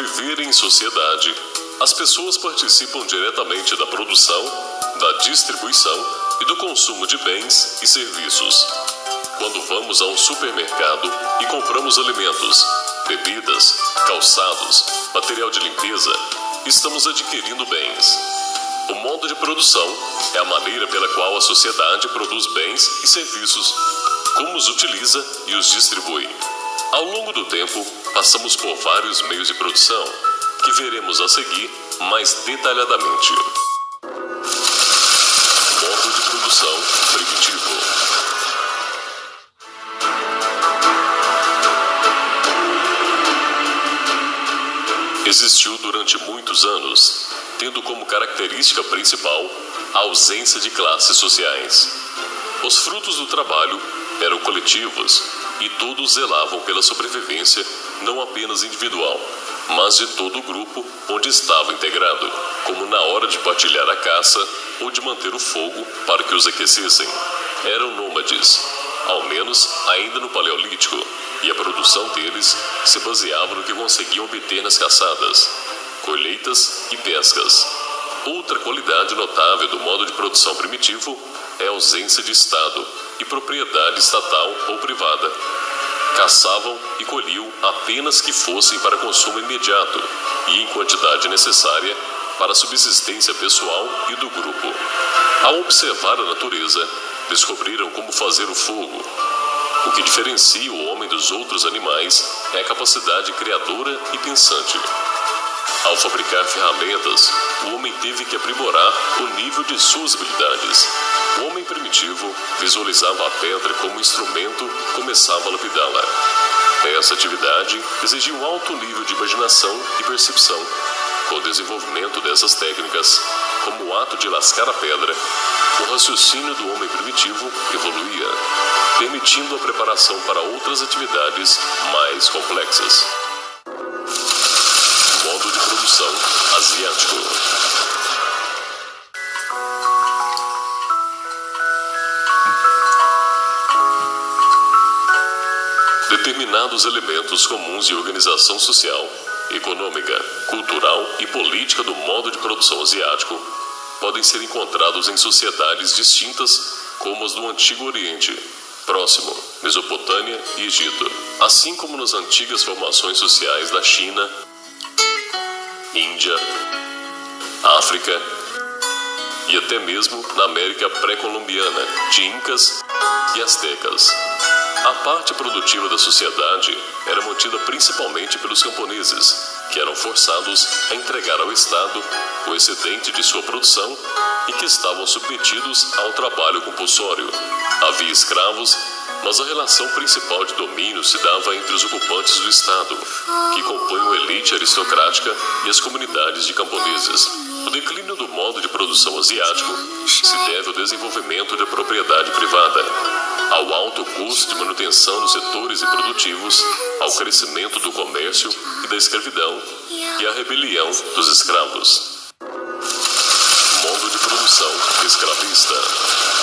viver em sociedade, as pessoas participam diretamente da produção, da distribuição e do consumo de bens e serviços. Quando vamos a um supermercado e compramos alimentos, bebidas, calçados, material de limpeza, estamos adquirindo bens. O modo de produção é a maneira pela qual a sociedade produz bens e serviços, como os utiliza e os distribui. Ao longo do tempo, passamos por vários meios de produção, que veremos a seguir mais detalhadamente. Modo de produção primitivo. Existiu durante muitos anos, tendo como característica principal a ausência de classes sociais. Os frutos do trabalho eram coletivos e todos zelavam pela sobrevivência não apenas individual, mas de todo o grupo onde estava integrado, como na hora de partilhar a caça ou de manter o fogo para que os aquecessem. Eram nômades, ao menos ainda no Paleolítico, e a produção deles se baseava no que conseguiam obter nas caçadas, colheitas e pescas. Outra qualidade notável do modo de produção primitivo é a ausência de Estado e propriedade estatal ou privada. Caçavam e colhiam apenas que fossem para consumo imediato e em quantidade necessária para a subsistência pessoal e do grupo. Ao observar a natureza, descobriram como fazer o fogo. O que diferencia o homem dos outros animais é a capacidade criadora e pensante. Ao fabricar ferramentas, o homem teve que aprimorar o nível de suas habilidades. O homem primitivo visualizava a pedra como instrumento e começava a lapidá-la. Essa atividade exigia um alto nível de imaginação e percepção. Com o desenvolvimento dessas técnicas, como o ato de lascar a pedra, o raciocínio do homem primitivo evoluía, permitindo a preparação para outras atividades mais complexas. Modo de produção asiático. Determinados elementos comuns de organização social, econômica, cultural e política do modo de produção asiático podem ser encontrados em sociedades distintas como as do Antigo Oriente, Próximo, Mesopotâmia e Egito, assim como nas antigas formações sociais da China, Índia, África e até mesmo na América pré-colombiana, de Incas e Aztecas. A parte produtiva da sociedade era mantida principalmente pelos camponeses, que eram forçados a entregar ao Estado o excedente de sua produção e que estavam submetidos ao trabalho compulsório. Havia escravos, mas a relação principal de domínio se dava entre os ocupantes do Estado, que compõem a elite aristocrática, e as comunidades de camponeses. O declínio do modo de produção asiático se deve ao desenvolvimento da propriedade privada, ao alto custo de manutenção dos setores improdutivos, ao crescimento do comércio e da escravidão e à rebelião dos escravos. Modo de produção escravista.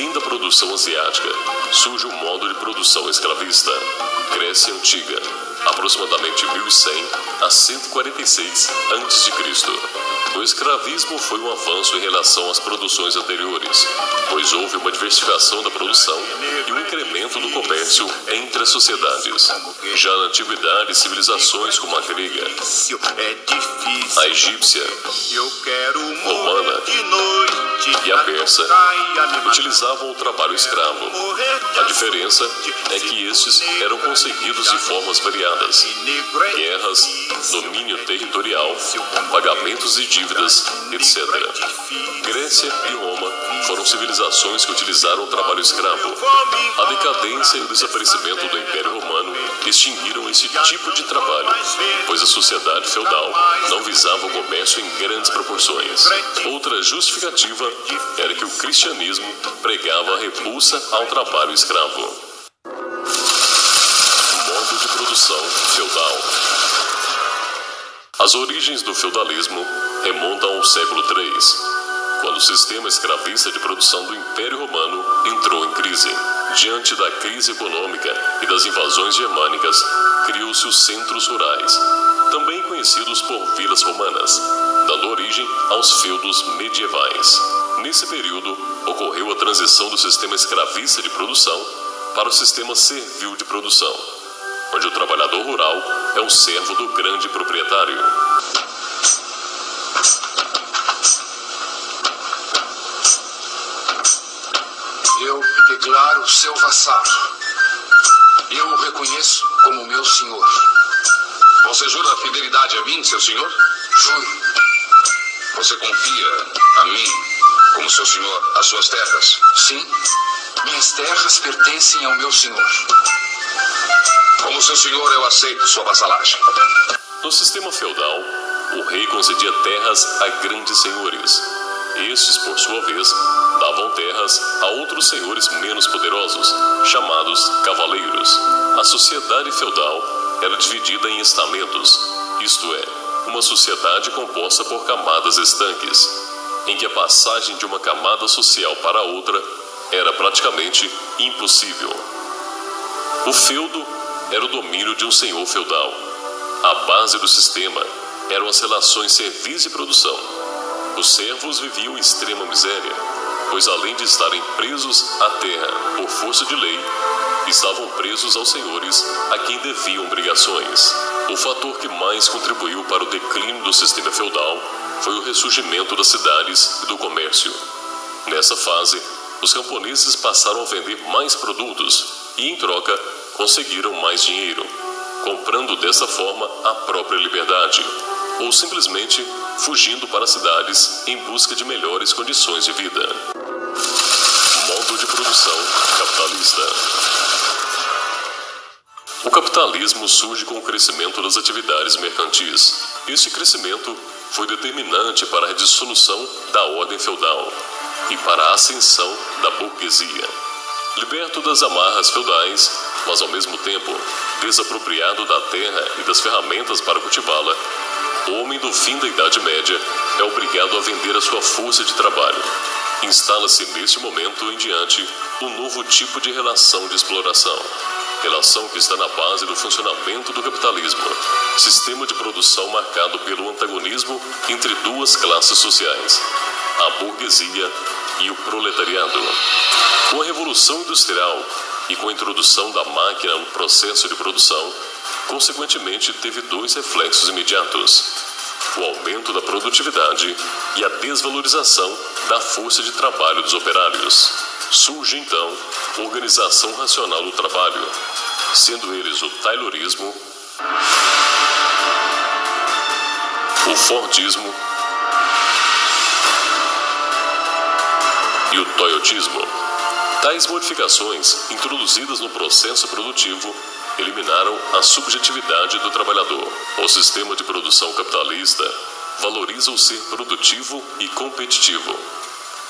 Fim da produção asiática, surge o modo de produção escravista. Grécia Antiga, aproximadamente 1100 a 146 a.C. O escravismo foi um avanço em relação às produções anteriores, pois houve uma diversificação da produção e um incremento do comércio entre as sociedades. Já na antiguidade, civilizações como a grega, a egípcia, romana e a persa utilizavam o trabalho escravo. A diferença é que estes eram conseguidos de formas variadas: guerras, domínio territorial, pagamentos de dívidas, etc. Grécia e Roma foram civilizações que utilizaram o trabalho escravo. A decadência e o desaparecimento do Império Romano extinguiram esse tipo de trabalho, pois a sociedade feudal não visava o comércio em grandes proporções. Outra justificativa era que o cristianismo pregava a repulsa ao trabalho escravo. Modo de produção feudal. As origens do feudalismo remontam ao século III, quando o sistema escravista de produção do Império Romano entrou em crise. Diante da crise econômica e das invasões germânicas, criou-se os centros rurais, também conhecidos por vilas romanas, dando origem aos feudos medievais. Nesse período, ocorreu a transição do sistema escravista de produção para o sistema servil de produção, onde o trabalhador rural é um servo do grande proprietário. Eu declaro seu vassalo. Eu o reconheço como meu senhor. Você jura fidelidade a mim, seu senhor? Juro. Você confia a mim como seu senhor as suas terras? Sim. Minhas terras pertencem ao meu senhor. Como seu senhor, eu aceito sua vassalagem. No sistema feudal, o rei concedia terras a grandes senhores. Estes, por sua vez, davam terras a outros senhores menos poderosos, chamados cavaleiros. A sociedade feudal era dividida em estamentos, isto é, uma sociedade composta por camadas estanques, em que a passagem de uma camada social para outra era praticamente impossível. O feudo era o domínio de um senhor feudal. A base do sistema eram as relações serviço e produção. Os servos viviam em extrema miséria, pois além de estarem presos à terra por força de lei, estavam presos aos senhores a quem deviam obrigações. O fator que mais contribuiu para o declínio do sistema feudal foi o ressurgimento das cidades e do comércio. Nessa fase, os camponeses passaram a vender mais produtos e, em troca, conseguiram mais dinheiro, comprando dessa forma a própria liberdade, ou simplesmente fugindo para cidades em busca de melhores condições de vida. Modo de produção capitalista. O capitalismo surge com o crescimento das atividades mercantis. Este crescimento foi determinante para a dissolução da ordem feudal e para a ascensão da burguesia. Liberto das amarras feudais, mas ao mesmo tempo desapropriado da terra e das ferramentas para cultivá-la, o homem do fim da Idade Média é obrigado a vender a sua força de trabalho. Instala-se neste momento em diante um novo tipo de relação de exploração. Relação que está na base do funcionamento do capitalismo, sistema de produção marcado pelo antagonismo entre duas classes sociais, a burguesia e o proletariado. Com a Revolução Industrial e com a introdução da máquina no processo de produção, consequentemente teve dois reflexos imediatos: o aumento da produtividade e a desvalorização da força de trabalho dos operários. Surge então a organização racional do trabalho, sendo eles o Taylorismo, o Fordismo e o Toyotismo. Tais modificações, introduzidas no processo produtivo, eliminaram a subjetividade do trabalhador. O sistema de produção capitalista valoriza o ser produtivo e competitivo,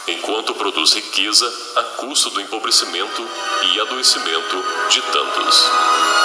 enquanto produz riqueza a custo do empobrecimento e adoecimento de tantos.